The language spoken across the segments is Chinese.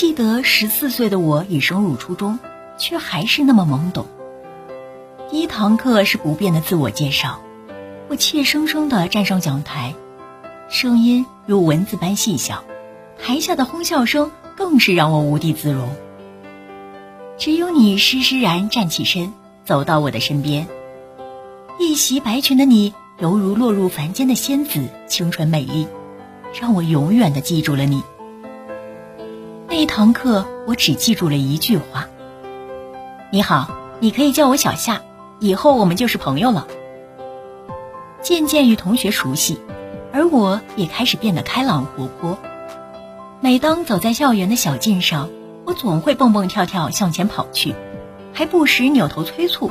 记得十四岁的我已升入初中，却还是那么懵懂。第一堂课是不变的自我介绍，我怯生生地站上讲台，声音如蚊子般细小，台下的哄笑声更是让我无地自容。只有你施施然站起身，走到我的身边，一袭白裙的你犹如落入凡间的仙子，清纯美丽，让我永远的记住了你。那一堂课，我只记住了一句话：“你好，你可以叫我小夏。”以后我们就是朋友了。渐渐与同学熟悉，而我也开始变得开朗活泼。每当走在校园的小径上，我总会蹦蹦跳跳向前跑去，还不时扭头催促：“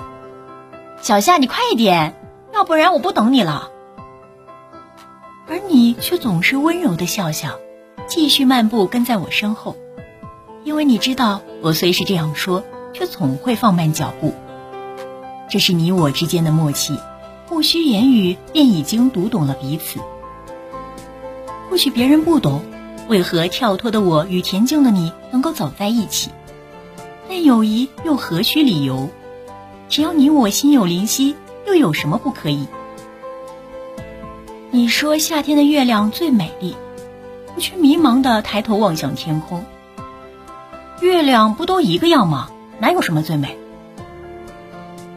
小夏，你快一点，要不然我不等你了。”而你却总是温柔的笑笑，继续漫步跟在我身后，因为你知道我虽是这样说，却总会放慢脚步。这是你我之间的默契，不需言语便已经读懂了彼此。或许别人不懂，为何跳脱的我与恬静的你能够走在一起，但友谊又何须理由？只要你我心有灵犀，又有什么不可以？你说夏天的月亮最美丽，我却迷茫的抬头望向天空。月亮不都一个样吗？哪有什么最美？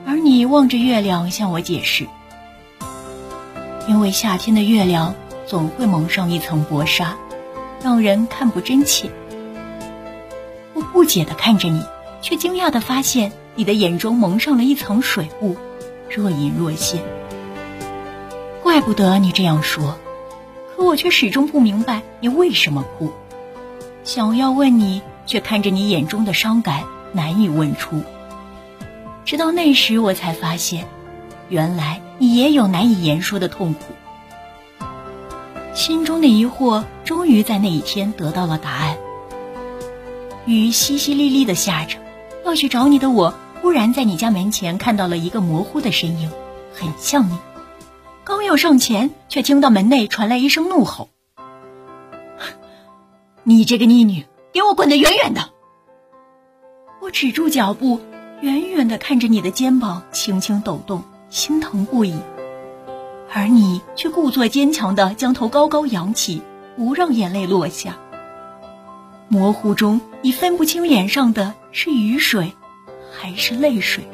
而你望着月亮向我解释，因为夏天的月亮总会蒙上一层薄纱，让人看不真切。我不解的看着你，却惊讶的发现你的眼中蒙上了一层水雾，若隐若现。怪不得你这样说，可我却始终不明白你为什么哭。想要问你，却看着你眼中的伤感，难以问出。直到那时，我才发现，原来你也有难以言说的痛苦。心中的疑惑终于在那一天得到了答案。雨淅淅沥沥的下着，要去找你的我，忽然在你家门前看到了一个模糊的身影，很像你。刚要上前，却听到门内传来一声怒吼：“ 你这个逆女，给我滚得远远的！”我止住脚步。远远的看着你的肩膀轻轻抖动，心疼不已，而你却故作坚强的将头高高扬起，不让眼泪落下。模糊中，你分不清脸上的是雨水，还是泪水。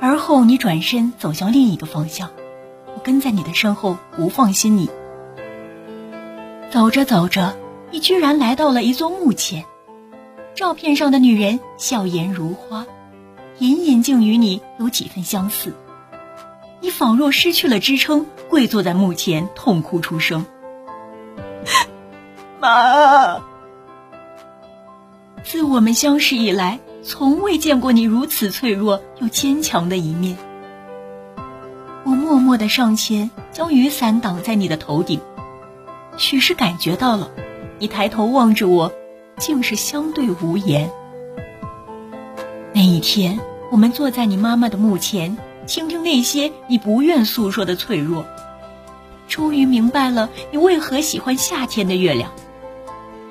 而后，你转身走向另一个方向，我跟在你的身后，不放心你。走着走着，你居然来到了一座墓前。照片上的女人笑颜如花，隐隐竟与你有几分相似。你仿若失去了支撑，跪坐在墓前，痛哭出声。妈，自我们相识以来，从未见过你如此脆弱又坚强的一面。我默默的上前，将雨伞挡在你的头顶，许是感觉到了，你抬头望着我。竟是相对无言。那一天，我们坐在你妈妈的墓前，倾听那些你不愿诉说的脆弱，终于明白了你为何喜欢夏天的月亮，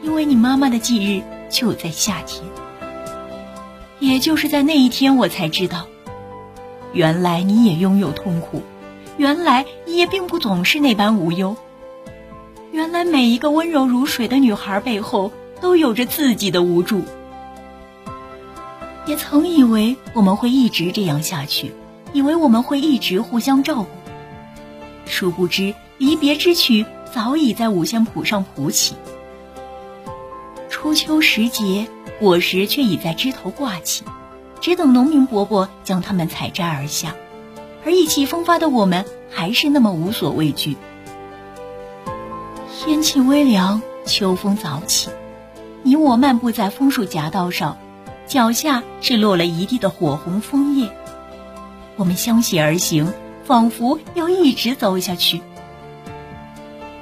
因为你妈妈的忌日就在夏天。也就是在那一天，我才知道，原来你也拥有痛苦，原来你也并不总是那般无忧，原来每一个温柔如水的女孩背后。都有着自己的无助，也曾以为我们会一直这样下去，以为我们会一直互相照顾，殊不知离别之曲早已在五线谱上谱起。初秋时节，果实却已在枝头挂起，只等农民伯伯将它们采摘而下，而意气风发的我们还是那么无所畏惧。天气微凉，秋风早起。你我漫步在枫树夹道上，脚下是落了一地的火红枫叶。我们相携而行，仿佛要一直走下去。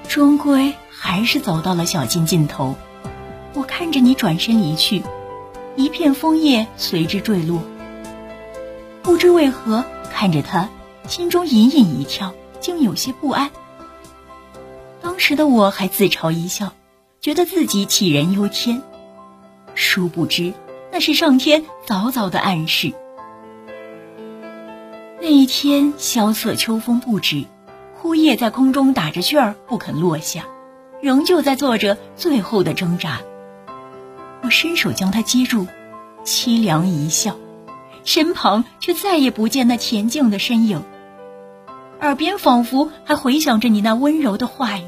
终归还是走到了小径尽头。我看着你转身离去，一片枫叶随之坠落。不知为何，看着他，心中隐隐一跳，竟有些不安。当时的我还自嘲一笑。觉得自己杞人忧天，殊不知那是上天早早的暗示。那一天，萧瑟秋风不止，枯叶在空中打着旋儿不肯落下，仍旧在做着最后的挣扎。我伸手将它接住，凄凉一笑，身旁却再也不见那恬静的身影，耳边仿佛还回响着你那温柔的话语。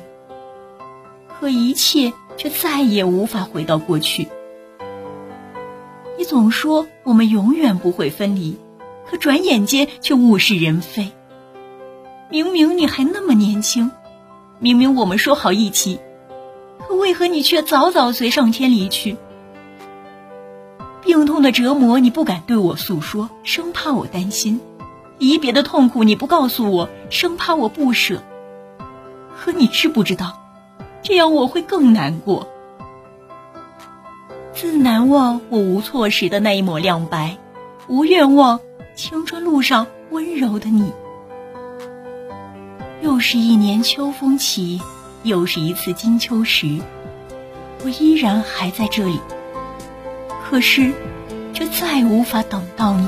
可一切却再也无法回到过去。你总说我们永远不会分离。可转眼间却物是人非。明明你还那么年轻，明明我们说好一起，可为何你却早早随上天离去？病痛的折磨你不敢对我诉说，生怕我担心；离别的痛苦你不告诉我，生怕我不舍。可你知不知道，这样我会更难过。自难忘我无措时的那一抹亮白，无愿望。青春路上温柔的你，又是一年秋风起，又是一次金秋时，我依然还在这里，可是却再无法等到你。